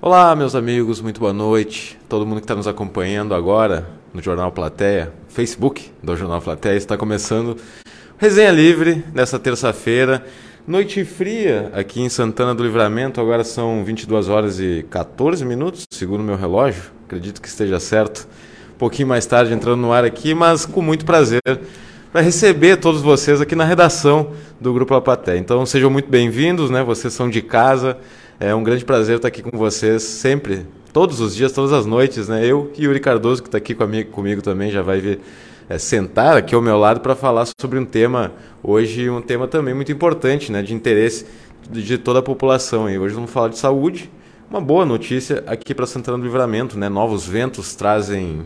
Olá, meus amigos, muito boa noite. Todo mundo que está nos acompanhando agora no Jornal Plateia, Facebook do Jornal Plateia, está começando Resenha Livre nessa terça-feira. Noite fria aqui em Santana do Livramento, agora são 22 horas e 14 minutos, segundo meu relógio, acredito que esteja certo. Um pouquinho mais tarde entrando no ar aqui, mas com muito prazer para receber todos vocês aqui na redação do Grupo La Plateia. Então sejam muito bem-vindos, né? Vocês são de casa. É um grande prazer estar aqui com vocês sempre, todos os dias, todas as noites, né? Eu e Yuri Cardoso, que está aqui comigo, comigo também, já vai vir é, sentar aqui ao meu lado para falar sobre um tema, hoje um tema também muito importante, né? De interesse de toda a população. E hoje vamos falar de saúde. Uma boa notícia aqui para Santana do Livramento, né? Novos ventos trazem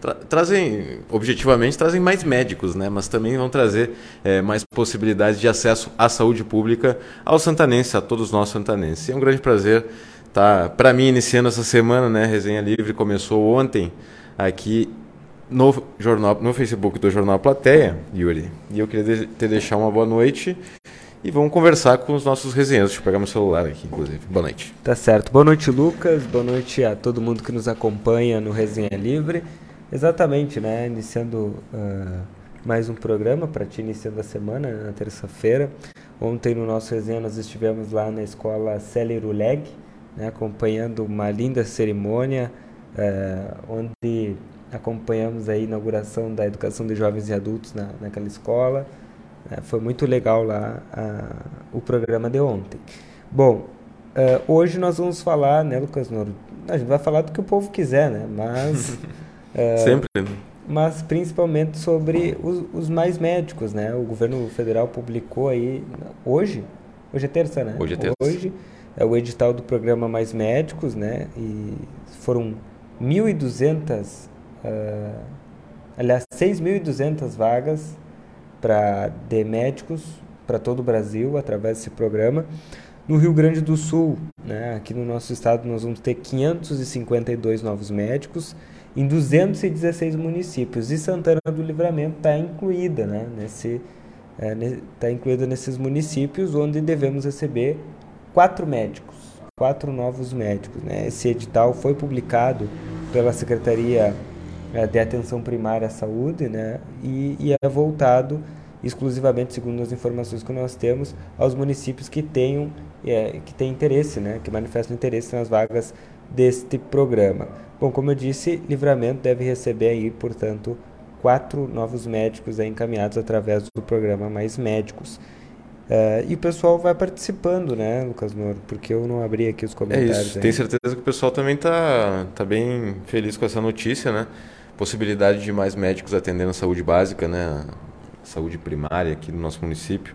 tra trazem, objetivamente, trazem mais médicos, né? mas também vão trazer é, mais possibilidades de acesso à saúde pública aos santanenses, a todos nós santanenses. É um grande prazer estar, tá, para mim, iniciando essa semana, né? Resenha Livre começou ontem aqui no, jornal, no Facebook do Jornal Plateia, Yuri. E eu queria te deixar uma boa noite e vamos conversar com os nossos resenheiros. Deixa eu pegar meu celular aqui, inclusive. Boa noite. Tá certo. Boa noite, Lucas. Boa noite a todo mundo que nos acompanha no Resenha Livre. Exatamente, né? Iniciando uh, mais um programa para ti, iniciando a semana, na terça-feira. Ontem, no nosso resenha, nós estivemos lá na escola Celeruleg, né? acompanhando uma linda cerimônia, uh, onde acompanhamos a inauguração da educação de jovens e adultos na, naquela escola. Uh, foi muito legal lá o programa de ontem. Bom, hoje nós vamos falar, né, Lucas Noro? A gente vai falar do que o povo quiser, né? Mas. É, Sempre. Mas principalmente sobre os, os, mais médicos, né? O governo federal publicou aí hoje, hoje é terça, né? Hoje é terça. Hoje é o edital do programa Mais Médicos, né? E foram 1.200, uh, aliás, 6.200 vagas para de médicos para todo o Brasil através desse programa. No Rio Grande do Sul, né, aqui no nosso estado, nós vamos ter 552 novos médicos em 216 municípios. E Santana do Livramento está incluída né, nesse, é, tá incluída nesses municípios onde devemos receber quatro médicos, quatro novos médicos. Né? Esse edital foi publicado pela Secretaria é, de Atenção Primária à Saúde né? e, e é voltado exclusivamente, segundo as informações que nós temos, aos municípios que tenham é, que têm interesse, né, que manifestam interesse nas vagas deste programa. Bom, como eu disse, Livramento deve receber aí, portanto, quatro novos médicos aí encaminhados através do programa Mais Médicos. Uh, e o pessoal vai participando, né, Lucas Moro? Porque eu não abri aqui os comentários. É isso. Tenho certeza que o pessoal também está tá bem feliz com essa notícia, né? Possibilidade de mais médicos atendendo a saúde básica, né? saúde primária aqui no nosso município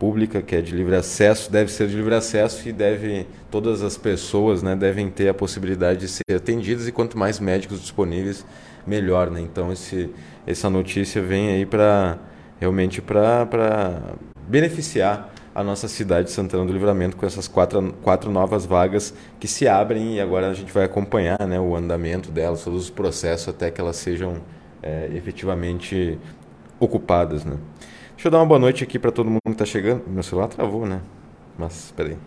pública, que é de livre acesso, deve ser de livre acesso e deve todas as pessoas, né, devem ter a possibilidade de ser atendidas e quanto mais médicos disponíveis, melhor, né? Então esse essa notícia vem aí para realmente para beneficiar a nossa cidade de Santana do Livramento com essas quatro, quatro novas vagas que se abrem e agora a gente vai acompanhar né, o andamento delas, todos os processos até que elas sejam é, efetivamente ocupadas. Né? Deixa eu dar uma boa noite aqui para todo mundo que está chegando. Meu celular travou, né? Mas, peraí.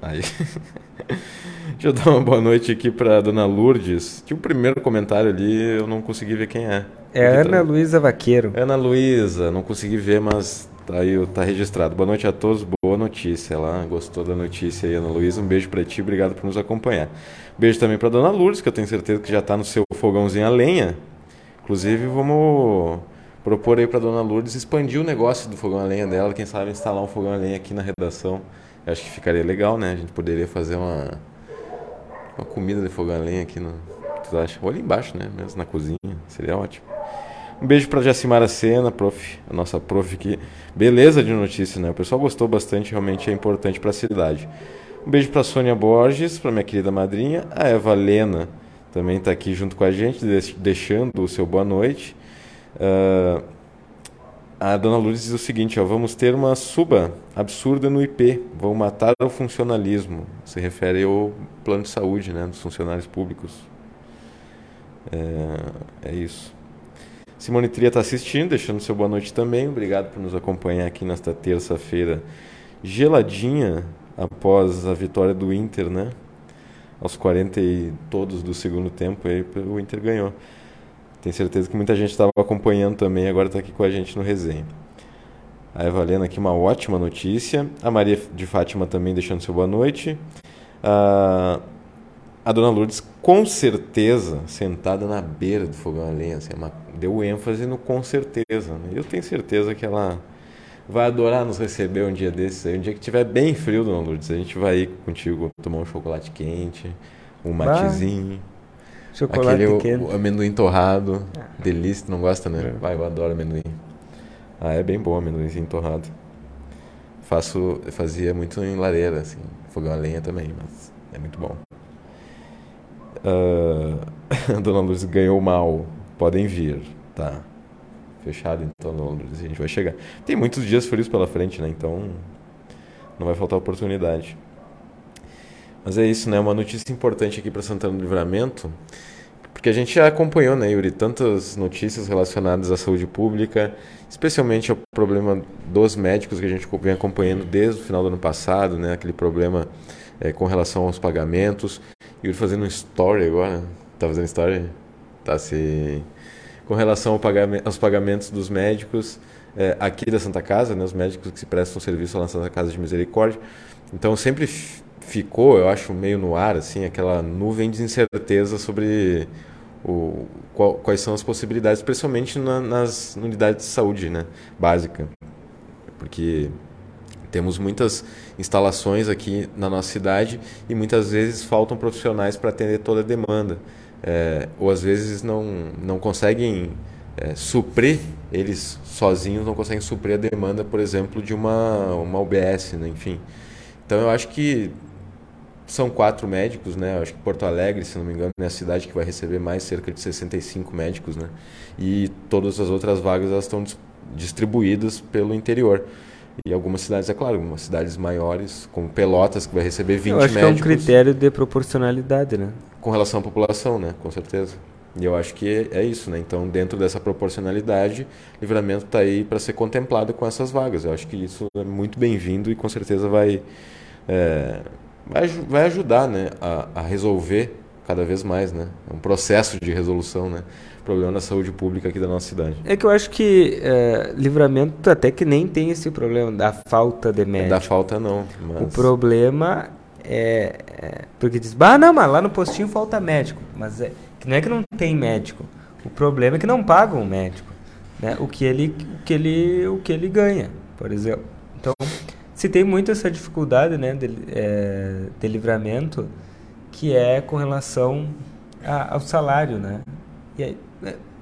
Aí. Deixa eu dar uma boa noite aqui para dona Lourdes. Tinha o um primeiro comentário ali, eu não consegui ver quem é. É Ana Luísa Vaqueiro. Ana Luísa, não consegui ver, mas tá aí, tá registrado. Boa noite a todos, boa notícia. Ela gostou da notícia aí, Ana Luísa. Um beijo para ti, obrigado por nos acompanhar. Beijo também para dona Lourdes, que eu tenho certeza que já está no seu fogãozinho a lenha. Inclusive, vamos propor aí para dona Lourdes expandir o negócio do fogão a lenha dela, quem sabe instalar um fogão a lenha aqui na redação. Eu acho que ficaria legal, né? A gente poderia fazer uma, uma comida de fogão a lenha aqui no. Tu acha? Ou ali embaixo, né? Mesmo na cozinha. Seria ótimo. Um beijo para Jacimara Sena, prof, a nossa prof aqui. Beleza de notícia, né? O pessoal gostou bastante, realmente é importante para a cidade. Um beijo para Sônia Borges, para minha querida madrinha. A Eva Lena também está aqui junto com a gente, deixando o seu boa noite. Uh, a dona Lourdes diz o seguinte: ó, vamos ter uma suba absurda no IP, vão matar o funcionalismo. Se refere ao plano de saúde né, dos funcionários públicos. É, é isso. Simone Tria está assistindo, deixando seu boa noite também. Obrigado por nos acompanhar aqui nesta terça-feira geladinha após a vitória do Inter, né? aos 40 e todos do segundo tempo, aí o Inter ganhou. Tenho certeza que muita gente estava acompanhando também, agora está aqui com a gente no resenha. A Evalena aqui, uma ótima notícia. A Maria de Fátima também deixando seu boa noite. Uh, a dona Lourdes, com certeza, sentada na beira do fogão a lenha, assim, uma, deu ênfase no com certeza. Né? Eu tenho certeza que ela vai adorar nos receber um dia desses aí. Um dia que tiver bem frio, dona Lourdes, a gente vai ir contigo tomar um chocolate quente, um matezinho. Chocolate aquele quente. O, o amendoim torrado. Ah. Delícia, não gosta, né? É. Vai, eu adoro amendoim. Ah, é bem bom amendoimzinho torrado. Faço, fazia muito em lareira, assim, fogão a lenha também, mas é muito bom. Uh, a Dona Luz ganhou mal, podem vir, tá? Fechado então, Dona Luz, a gente vai chegar. Tem muitos dias frios pela frente, né? Então não vai faltar oportunidade. Mas é isso, né? Uma notícia importante aqui para Santana do Livramento porque a gente já acompanhou, né, Yuri, tantas notícias relacionadas à saúde pública, especialmente ao problema dos médicos que a gente vem acompanhando desde o final do ano passado, né, aquele problema é, com relação aos pagamentos. Yuri fazendo um story agora, tá fazendo story? Tá se... Com relação ao pagamento, aos pagamentos dos médicos é, aqui da Santa Casa, né, os médicos que se prestam serviço lá na Santa Casa de Misericórdia. Então sempre ficou, eu acho, meio no ar, assim, aquela nuvem de incerteza sobre o, qual, quais são as possibilidades, especialmente na, nas unidades de saúde né, básica. Porque temos muitas instalações aqui na nossa cidade e muitas vezes faltam profissionais para atender toda a demanda. É, ou às vezes não, não conseguem é, suprir, eles sozinhos não conseguem suprir a demanda, por exemplo, de uma, uma UBS, né? enfim. Então eu acho que são quatro médicos, né? Acho que Porto Alegre, se não me engano, é a cidade que vai receber mais cerca de 65 médicos, né? E todas as outras vagas elas estão distribuídas pelo interior. E algumas cidades, é claro, algumas cidades maiores, como Pelotas, que vai receber 20 eu acho médicos. Que é um critério de proporcionalidade, né? Com relação à população, né? Com certeza. E eu acho que é isso, né? Então, dentro dessa proporcionalidade, livramento está aí para ser contemplado com essas vagas. Eu acho que isso é muito bem-vindo e com certeza vai é, vai, vai ajudar né, a, a resolver cada vez mais, né? É um processo de resolução, né? Problema da saúde pública aqui da nossa cidade. É que eu acho que é, livramento até que nem tem esse problema da falta de médico. Da falta não. Mas... O problema é, é, porque diz, ah não, mas lá no postinho falta médico, mas é, que não é que não tem médico. O problema é que não pagam o médico, né? O que ele, o que ele, o que ele ganha, por exemplo. Então se tem muito essa dificuldade né, de, é, de livramento, que é com relação a, ao salário, né? E, é,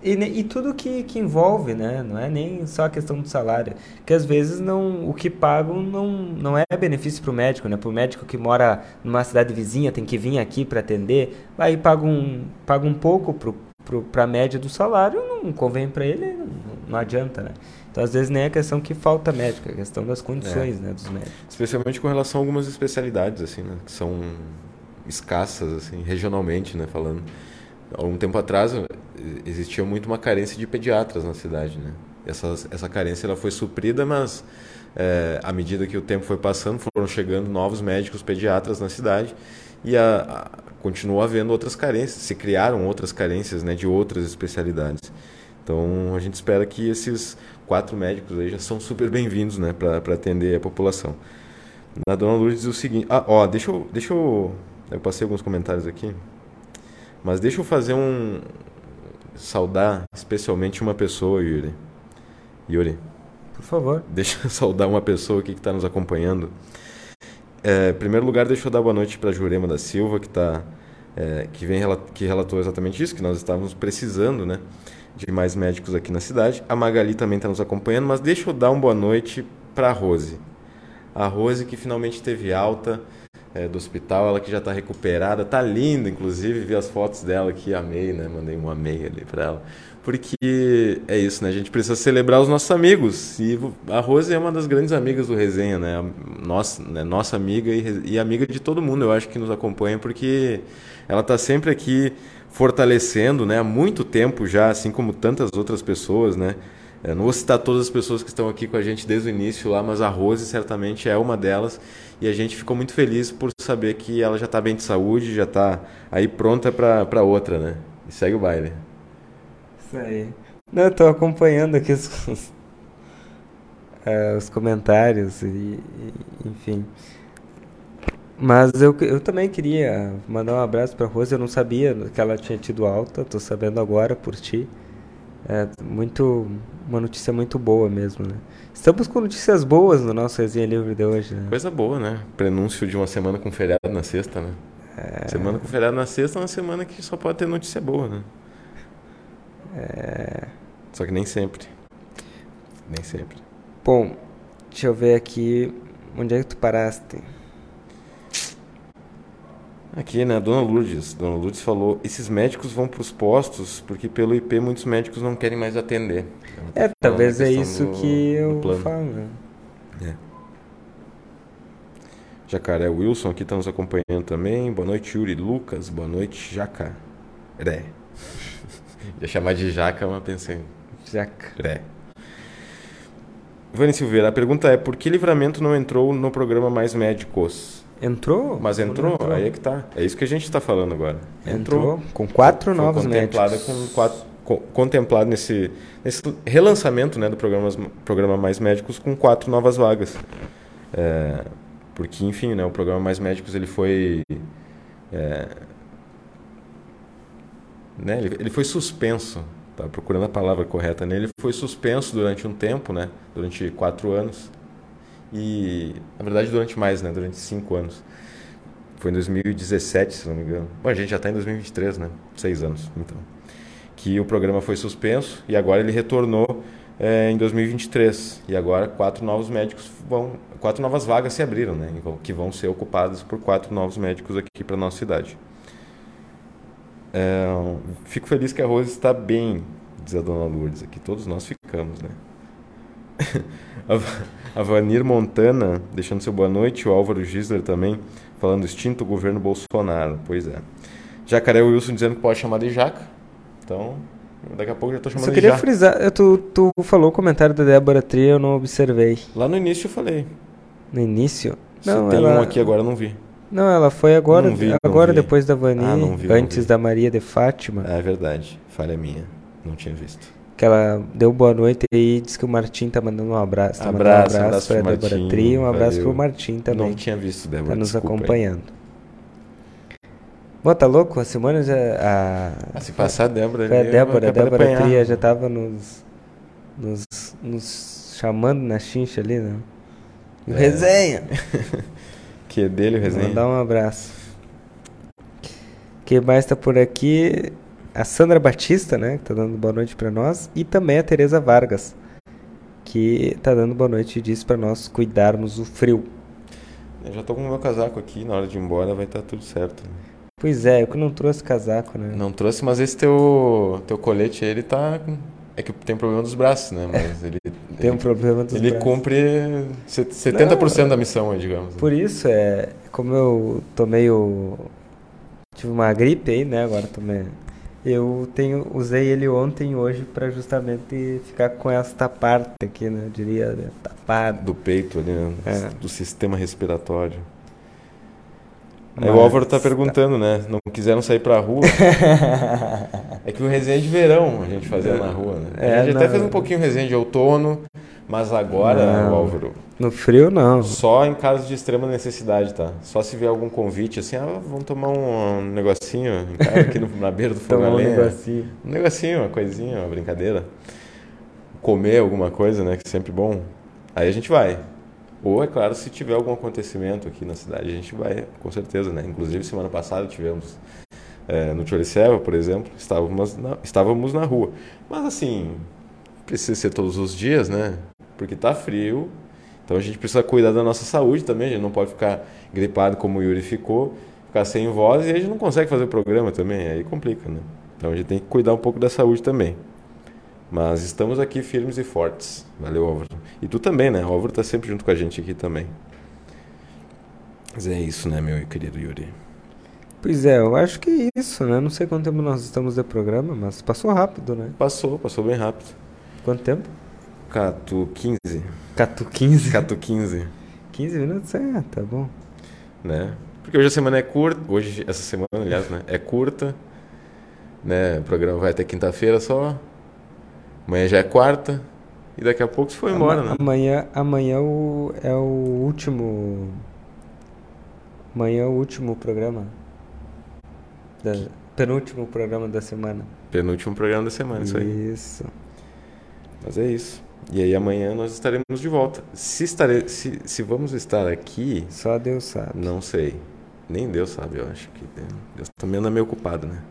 e, e, tudo que, que envolve, né? Não é nem só a questão do salário. Que às vezes não, o que pagam não, não é benefício para o médico, né? Para o médico que mora numa cidade vizinha, tem que vir aqui para atender, aí paga um, paga um pouco para a média do salário, não convém para ele, não, não adianta, né? Então, às vezes, nem é questão que falta médico, é questão das condições é. né, dos médicos. Especialmente com relação a algumas especialidades, assim, né, que são escassas, assim, regionalmente, né, falando. Há um tempo atrás, existia muito uma carência de pediatras na cidade, né? Essa, essa carência ela foi suprida, mas é, à medida que o tempo foi passando, foram chegando novos médicos pediatras na cidade e a, a, continuou havendo outras carências, se criaram outras carências né, de outras especialidades. Então a gente espera que esses quatro médicos aí já são super bem-vindos né, para atender a população. A dona Lourdes diz o seguinte: ah, ó, deixa eu, deixa eu. Eu passei alguns comentários aqui, mas deixa eu fazer um. Saudar especialmente uma pessoa, Yuri. Yuri. Por favor. Deixa eu saudar uma pessoa aqui que está nos acompanhando. É, em primeiro lugar, deixa eu dar boa noite para Jurema da Silva, que, tá, é, que, vem, que relatou exatamente isso, que nós estávamos precisando, né? De mais médicos aqui na cidade. A Magali também está nos acompanhando, mas deixa eu dar uma boa noite para a Rose. A Rose que finalmente teve alta é, do hospital, ela que já está recuperada, tá linda, inclusive, vi as fotos dela aqui, amei, né? Mandei um amei ali para ela. Porque é isso, né? A gente precisa celebrar os nossos amigos. E a Rose é uma das grandes amigas do Resenha, né? Nossa, né? nossa amiga e, e amiga de todo mundo, eu acho que nos acompanha, porque ela está sempre aqui fortalecendo, né, há muito tempo já, assim como tantas outras pessoas, né? Eu não vou citar todas as pessoas que estão aqui com a gente desde o início lá, mas a Rose certamente é uma delas E a gente ficou muito feliz por saber que ela já está bem de saúde, já está aí pronta para outra, né? E segue o baile. Isso aí. Não, eu acompanhando aqui os, uh, os comentários e, e, enfim. Mas eu, eu também queria mandar um abraço para Rose. Eu não sabia que ela tinha tido alta. Tô sabendo agora por ti. É muito uma notícia muito boa mesmo, né? Estamos com notícias boas no nosso resenha livre de hoje, né? Coisa boa, né? Prenúncio de uma semana com feriado na sexta, né? É... Semana com feriado na sexta é uma semana que só pode ter notícia boa, né? É... Só que nem sempre. Nem sempre. Bom, deixa eu ver aqui. Onde é que tu paraste? Aqui, né, Dona Lourdes. Dona Lourdes falou: esses médicos vão para os postos porque pelo IP muitos médicos não querem mais atender. É, talvez é isso do, que eu falo. É. Jacaré Wilson aqui está nos acompanhando também. Boa noite, Yuri Lucas. Boa noite, Jacaré. Ia chamar de Jaca, mas pensei. Jacaré. Vani Silveira, a pergunta é: por que livramento não entrou no programa Mais Médicos? Entrou? Mas entrou, entrou, aí é que tá. É isso que a gente está falando agora. Entrou. entrou com quatro Foi novos contemplada médicos. com quatro contemplado nesse, nesse relançamento né, do programa, programa Mais Médicos com quatro novas vagas. É, porque, enfim, né, o programa Mais Médicos ele foi. É, né, ele, ele foi suspenso Estava procurando a palavra correta nele. Ele foi suspenso durante um tempo, né? Durante quatro anos. E, na verdade, durante mais, né? Durante cinco anos. Foi em 2017, se não me engano. Bom, a gente já está em 2023, né? Seis anos, então. Que o programa foi suspenso e agora ele retornou é, em 2023. E agora quatro novos médicos vão... Quatro novas vagas se abriram, né? Que vão ser ocupadas por quatro novos médicos aqui para nossa cidade. É, fico feliz que a Rose está bem, diz a dona Lourdes aqui. Todos nós ficamos, né? A Vanir Montana, deixando seu boa noite. O Álvaro Gisler também, falando extinto governo Bolsonaro. Pois é. Jacaré Wilson dizendo que pode chamar de Jaca. Então, daqui a pouco já estou chamando Só de Jaca. queria frisar, tu, tu falou o comentário da Débora Tri, eu não observei. Lá no início eu falei. No início? Não, tem ela... um aqui agora, eu não vi. Não, ela foi agora, vi, agora depois da Vani, ah, vi, antes da Maria de Fátima. É verdade, falha minha, não tinha visto. Que ela deu boa noite e disse que o Martim tá mandando um abraço. Tá abraço, um abraço, abraço pra Débora Tri, um abraço valeu. pro Martim também. Não tinha visto, Débora. Tá nos acompanhando. Aí. Bom, tá louco? A semana já. A, a se passar a Débora Foi a Débora, a Débora Tri já tava nos, nos, nos chamando na chincha ali, né? E o é. resenha! que é dele o resenha. Mandar um abraço. Quem mais tá por aqui? A Sandra Batista, né? Que tá dando boa noite para nós. E também a Tereza Vargas, que tá dando boa noite e diz para nós cuidarmos do frio. Eu já tô com o meu casaco aqui, na hora de ir embora vai estar tá tudo certo. Né? Pois é, eu que não trouxe casaco, né? Não trouxe, mas esse teu, teu colete aí, ele tá é que tem problema dos braços, né? Mas ele. tem um problema dos ele braços. Ele cumpre 70% Não, da missão, digamos. Por isso, é. Como eu tomei o. Tive uma gripe aí, né? Agora tomei. Eu tenho, usei ele ontem e hoje para justamente ficar com esta parte aqui, né? Eu diria, né? tapada. Do peito ali, né? É. Do sistema respiratório. Aí o Álvaro tá perguntando, né? Não quiseram sair pra rua. é que o resenha de verão a gente fazia na rua, né? É, a gente não. até fez um pouquinho resenha de outono, mas agora, não. Álvaro. No frio não. Só em casos de extrema necessidade, tá? Só se vier algum convite, assim, ah, vamos tomar um, negocinho em casa, aqui no, na beira do fogo um negocinho. Um negocinho, uma coisinha, uma brincadeira. Comer alguma coisa, né? Que é sempre bom. Aí a gente vai. Ou, é claro, se tiver algum acontecimento aqui na cidade, a gente vai, com certeza, né? Inclusive, semana passada tivemos é, no Choriceva, por exemplo, estávamos na, estávamos na rua. Mas, assim, precisa ser todos os dias, né? Porque tá frio, então a gente precisa cuidar da nossa saúde também, a gente não pode ficar gripado como o Yuri ficou, ficar sem voz e a gente não consegue fazer o programa também, aí complica, né? Então a gente tem que cuidar um pouco da saúde também. Mas estamos aqui firmes e fortes. Valeu, Álvaro. E tu também, né? O Álvaro está sempre junto com a gente aqui também. Mas é isso, né, meu querido Yuri? Pois é, eu acho que é isso, né? Não sei quanto tempo nós estamos de programa, mas passou rápido, né? Passou, passou bem rápido. Quanto tempo? Cato 15. Cato 15? Cato 15. 15 minutos, é, tá bom. Né? Porque hoje a semana é curta, hoje, essa semana, aliás, né? É curta. Né? O programa vai até quinta-feira só. Amanhã já é quarta. E daqui a pouco você foi embora, né? Amanhã, amanhã o, é o último. Amanhã é o último programa. Da, penúltimo programa da semana. Penúltimo programa da semana, isso aí. Isso. Mas é isso. E aí amanhã nós estaremos de volta. Se, estare... se, se vamos estar aqui. Só Deus sabe. Não sei. Nem Deus sabe, eu acho que. Deus também anda meio ocupado, né?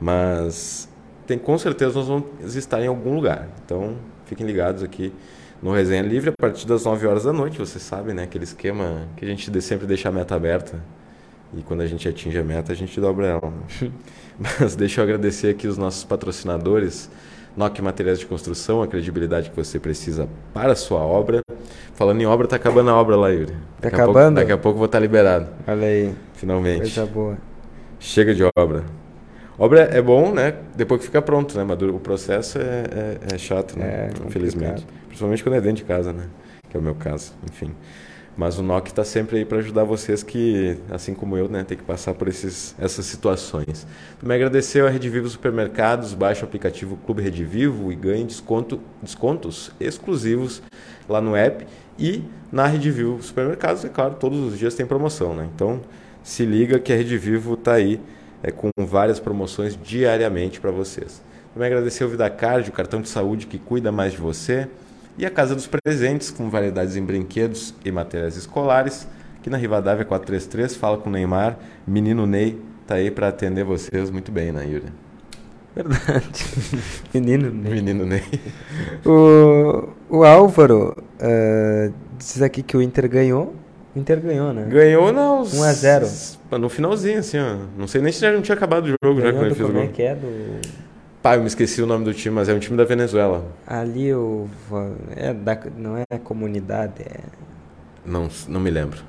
Mas tem, com certeza nós vamos estar em algum lugar. Então fiquem ligados aqui no Resenha Livre a partir das 9 horas da noite. Você sabe, né? Aquele esquema que a gente sempre deixa a meta aberta. E quando a gente atinge a meta, a gente dobra ela. Né? Mas deixa eu agradecer aqui os nossos patrocinadores. NOC Materiais de Construção, a credibilidade que você precisa para a sua obra. Falando em obra, tá acabando a obra lá, Yuri. Tá daqui acabando? Pouco, daqui a pouco vou estar liberado. Olha aí. Finalmente. Coisa boa. Chega de obra. Obra é bom, né? Depois que fica pronto, né? Mas o processo é, é, é chato, né? É Infelizmente. complicado. Principalmente quando é dentro de casa, né? Que é o meu caso, enfim. Mas o NOC está sempre aí para ajudar vocês que, assim como eu, né, tem que passar por esses, essas situações. Também agradecer a Rede Vivo Supermercados, baixe o aplicativo Clube Rede Vivo e ganhe desconto, descontos exclusivos lá no app e na Rede Vivo Supermercados, é claro, todos os dias tem promoção, né? Então, se liga que a Rede Vivo está aí é, com várias promoções diariamente para vocês. Também agradecer ao VidaCard, o cartão de saúde que cuida mais de você. E a Casa dos Presentes, com variedades em brinquedos e materiais escolares. Aqui na Rivadavia 433, fala com o Neymar. Menino Ney tá aí para atender vocês muito bem, né, Yuri? Verdade. Menino, né? Menino Ney. O, o Álvaro uh, diz aqui que o Inter ganhou. O Inter ganhou, né? Ganhou nos... 1 a 0. No finalzinho, assim, ó. Não sei nem se já não tinha acabado o jogo já Ganhou quando ele fez o como é gol. que é? Do, Pá, eu me esqueci o nome do time, mas é um time da Venezuela. ali o... É da, não é comunidade, é... Não, não me lembro.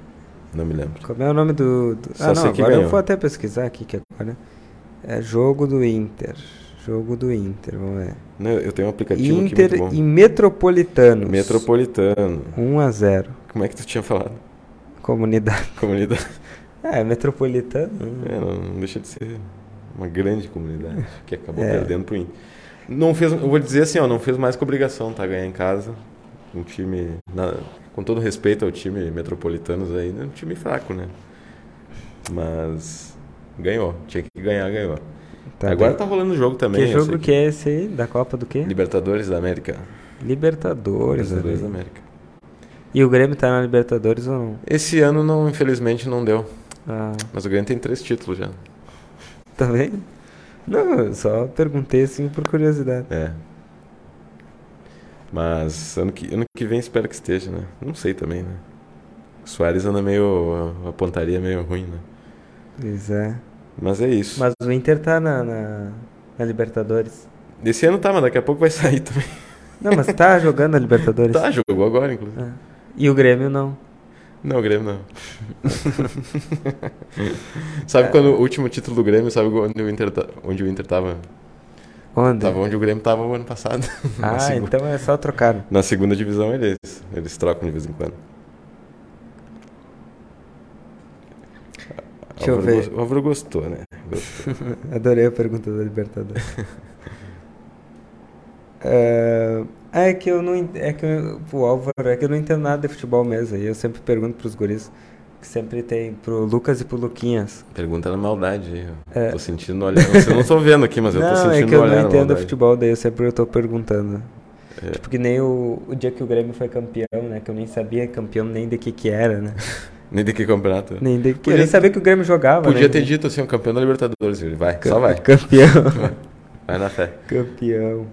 Não me lembro. Como é o nome do... do ah, não, agora eu vou até pesquisar aqui que agora... É jogo do Inter. Jogo do Inter, vamos ver. Não, eu tenho um aplicativo Inter aqui muito bom. e Metropolitanos. Metropolitano. 1 a 0 Como é que tu tinha falado? Comunidade. Comunidade. É, Metropolitano. É, não, não deixa de ser uma grande comunidade que acabou É. perdendo pro Inter. Não fez, eu vou dizer assim, ó, não fez mais que obrigação, tá? Ganhar em casa. Um time, na- com todo respeito ao time metropolitanos aí, né? um time fraco, né? Mas ganhou, tinha que ganhar, ganhou. Tá Agora bem. tá rolando o jogo também. Que jogo que é esse aí? Da Copa do quê? Libertadores da América. Libertadores. Libertadores da. América. E o Grêmio tá na Libertadores ou não? Esse ano não, infelizmente não deu. Ah, Mas o Grêmio tem três títulos já. Tá vendo? Não, eu só perguntei assim por curiosidade. É. Mas ano que, ano que vem espero que esteja, né? Não sei também, né? O Soares anda meio. A pontaria meio ruim, né? Pois é. Mas é isso. Mas o Inter tá na, na, na Libertadores. Esse ano tá, mas daqui a pouco vai sair também. Não, mas tá jogando a Libertadores. Tá, jogou agora, inclusive. Ah. E o Grêmio não. Não, o Grêmio não. sabe quando o último título do Grêmio, sabe onde o Inter, onde o Inter tava? Onde? Tava onde o Grêmio tava o ano passado. Ah, segu- então é só trocar. na segunda divisão eles, eles trocam de vez em quando. Deixa eu Álvaro ver. gos- O Álvaro gostou, né? Gostou. Adorei a pergunta da Libertadores. É, é que eu não é que eu, o Álvaro é que eu não entendo nada de futebol mesmo. E eu sempre pergunto pros guris que sempre tem pro Lucas e pro Luquinhas. Pergunta na maldade ó. É. Tô sentindo olhar. Vocês não estão vendo aqui, mas eu tô não, sentindo é que eu olhar não entendo futebol, daí eu sempre eu tô perguntando. É. Tipo que nem o, o dia que o Grêmio foi campeão, né? Que eu nem sabia campeão nem de que que era, né? Nem de que campeonato. Nem de que, Podia- eu nem sabia que o Grêmio jogava, Podia né? ter dito assim, um campeão da Libertadores, Yuri. Vai, Cam- só vai. Campeão. Vai na fé. Campeão.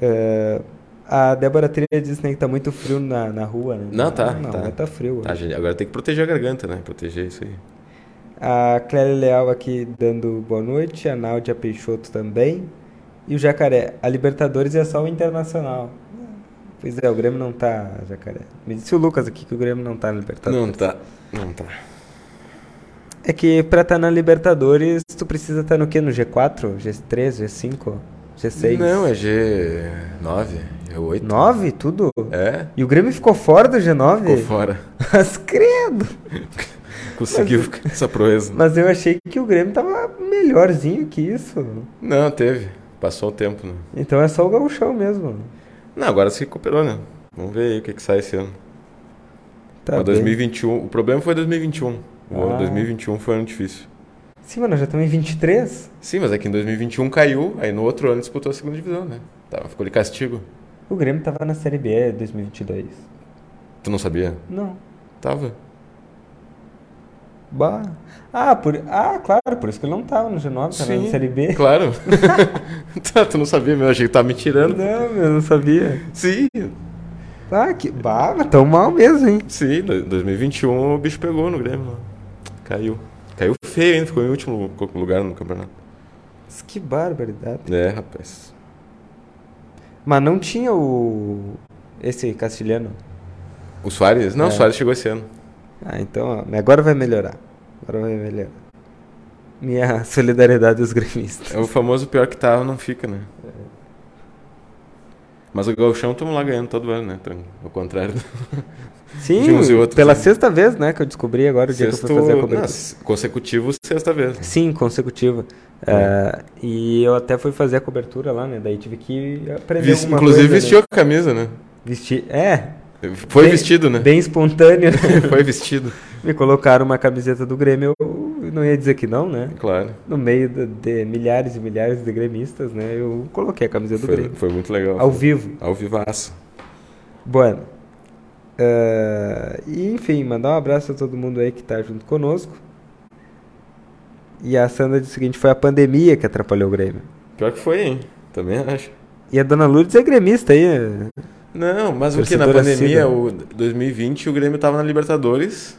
É, a Débora Trilha disse né, que tá muito frio na, na rua, né? Não, tá, Não, tá. tá frio. Tá, gente, agora tem que proteger a garganta, né? Proteger isso aí. A Clélia Leal aqui dando boa noite. A Náudia Peixoto também. E o Jacaré. A Libertadores é só o Internacional. Pois é, o Grêmio não tá, Jacaré. Me disse o Lucas aqui que o Grêmio não tá na Libertadores. Não tá. Não tá. É que pra estar na Libertadores, tu precisa estar no quê? No G4? G3? G5? G6? Não, é G9. É oito. Nove, tudo? É? E o Grêmio ficou fora do G9? Ficou fora. Mas credo! Conseguiu essa proeza. Mas eu achei que o Grêmio tava melhorzinho que isso. Não, teve. Passou o tempo, né? Então é só o gauchão mesmo. Não, agora se recuperou, né? Vamos ver aí o que, que sai esse ano. Tá Mas bem. 2021, o problema foi 2021. O ano Ah. 2021 foi um ano difícil. Sim, mas nós já estamos em 23. Sim, mas é que em 2021 caiu, aí no outro ano disputou a segunda divisão, né? Tava, ficou de castigo. O Grêmio tava na Série B 2022. Tu não sabia? Não. Tava. Bah. Ah, por... ah, claro, por isso que ele não tava no G9, tava Sim. na Série B. Claro. tá, tu não sabia mesmo, achei que tava me tirando. Não, eu não sabia. Sim, Ah, que. Bah, mas tão mal mesmo, hein? sim, do- 2021 o bicho pegou no Grêmio. lá. Caiu. Caiu feio ainda, ficou em último lugar no campeonato. Mas Que barbaridade. É, rapaz. Mas não tinha o. Esse castilhano. O Soares? Não, É. o Soares chegou esse ano. Ah, então, ó, agora vai melhorar. Agora vai melhorar. Minha solidariedade aos gremistas. É o famoso pior que tava, não fica, né? Mas o Gauchão estamos lá ganhando todo ano, né? Ao contrário. do- Sim, pela né? sexta vez, né, que eu descobri agora o dia que eu fui fazer a Sexto, cobertura. não, consecutivo, sexta vez. né? Sim, consecutiva. É, e eu até fui fazer a cobertura lá, né? Daí tive que aprender Vis- alguma inclusive coisa. vestiu a camisa, né? Né? Vestir. É. Foi Bem- vestido, né? Bem espontâneo. né? Foi vestido, Me colocaram uma camiseta do Grêmio, eu não ia dizer que não, né? claro. No meio de, de milhares e milhares de gremistas, né? Eu coloquei a camiseta do Foi, Grêmio. foi muito legal. Ao vivo. Ao vivaço. Bueno. Eh, e enfim, mandar um abraço a todo mundo aí que tá junto conosco. E a Sandra disse o seguinte: foi a pandemia que atrapalhou o Grêmio. Pior que foi, hein? Também acho. E a dona Lourdes é gremista aí. Não, mas o que? Na pandemia, o 2020, o Grêmio tava na Libertadores.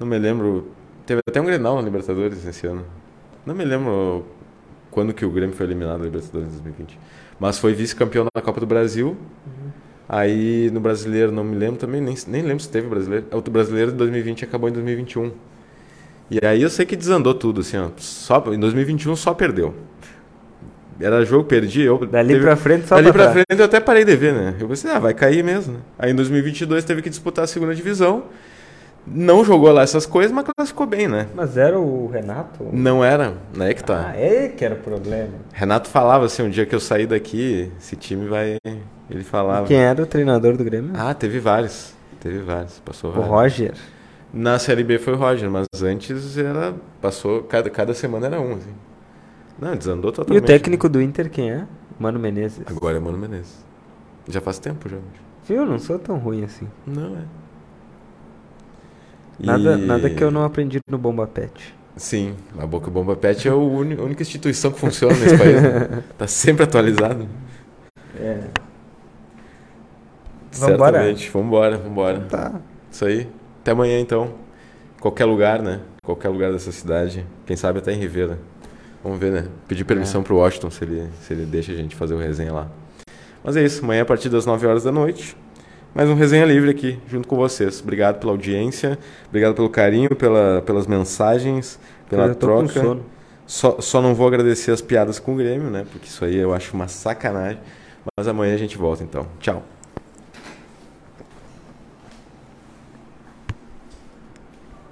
Não me lembro. Teve até um Grenal na Libertadores esse ano. Não me lembro quando que o Grêmio foi eliminado da Libertadores em 2020. Mas foi vice-campeão da Copa do Brasil. Aí no brasileiro, não me lembro também, nem, nem lembro se teve brasileiro. O brasileiro de 2020 acabou em 2021. E aí eu sei que desandou tudo, assim, ó. Só, em 2021 só perdeu. Era jogo, perdi. Eu, Dali teve- pra frente só Dali pra pra trás. frente eu até parei de ver, né? Eu pensei, ah, vai cair mesmo, né? Aí em 2022 teve que disputar a segunda divisão. Não jogou lá essas coisas, mas classificou bem, né? Mas era o Renato? Não era, não é que tá. Ah, é que era o problema. Renato falava assim, um dia que eu saí daqui, esse time vai. Ele falava. Quem era o treinador do Grêmio? Ah, teve vários. Teve vários. Passou o vários. Roger. Na Série B foi o Roger, mas antes era. Passou. Cada, cada semana era um, assim. Não, desandou E totalmente. o técnico do Inter quem é? Mano Menezes. Agora é Mano Menezes. Já faz tempo já. Viu? Não sou tão ruim assim. Não é. Nada, E- nada que eu não aprendi no Bomba Pet. Sim, a Boca Bomba Pet é o a única instituição que funciona nesse país. Né? Tá sempre atualizado. É. Vambora. Certamente. Vambora, vambora. Tá. Isso aí. Até amanhã então. Qualquer lugar, né? Qualquer lugar dessa cidade. Quem sabe até em Rivera. Vamos ver, né? Pedir permissão É. pro Washington se ele, se ele deixa a gente fazer o resenha lá. Mas é isso. Amanhã a partir das 9 horas da noite. Mais um resenha livre aqui, junto com vocês. Obrigado pela audiência. Obrigado pelo carinho, pela, pelas mensagens, pela troca. Só, só não vou agradecer as piadas com o Grêmio, né? Porque isso aí eu acho uma sacanagem. Mas amanhã a gente volta então. Tchau.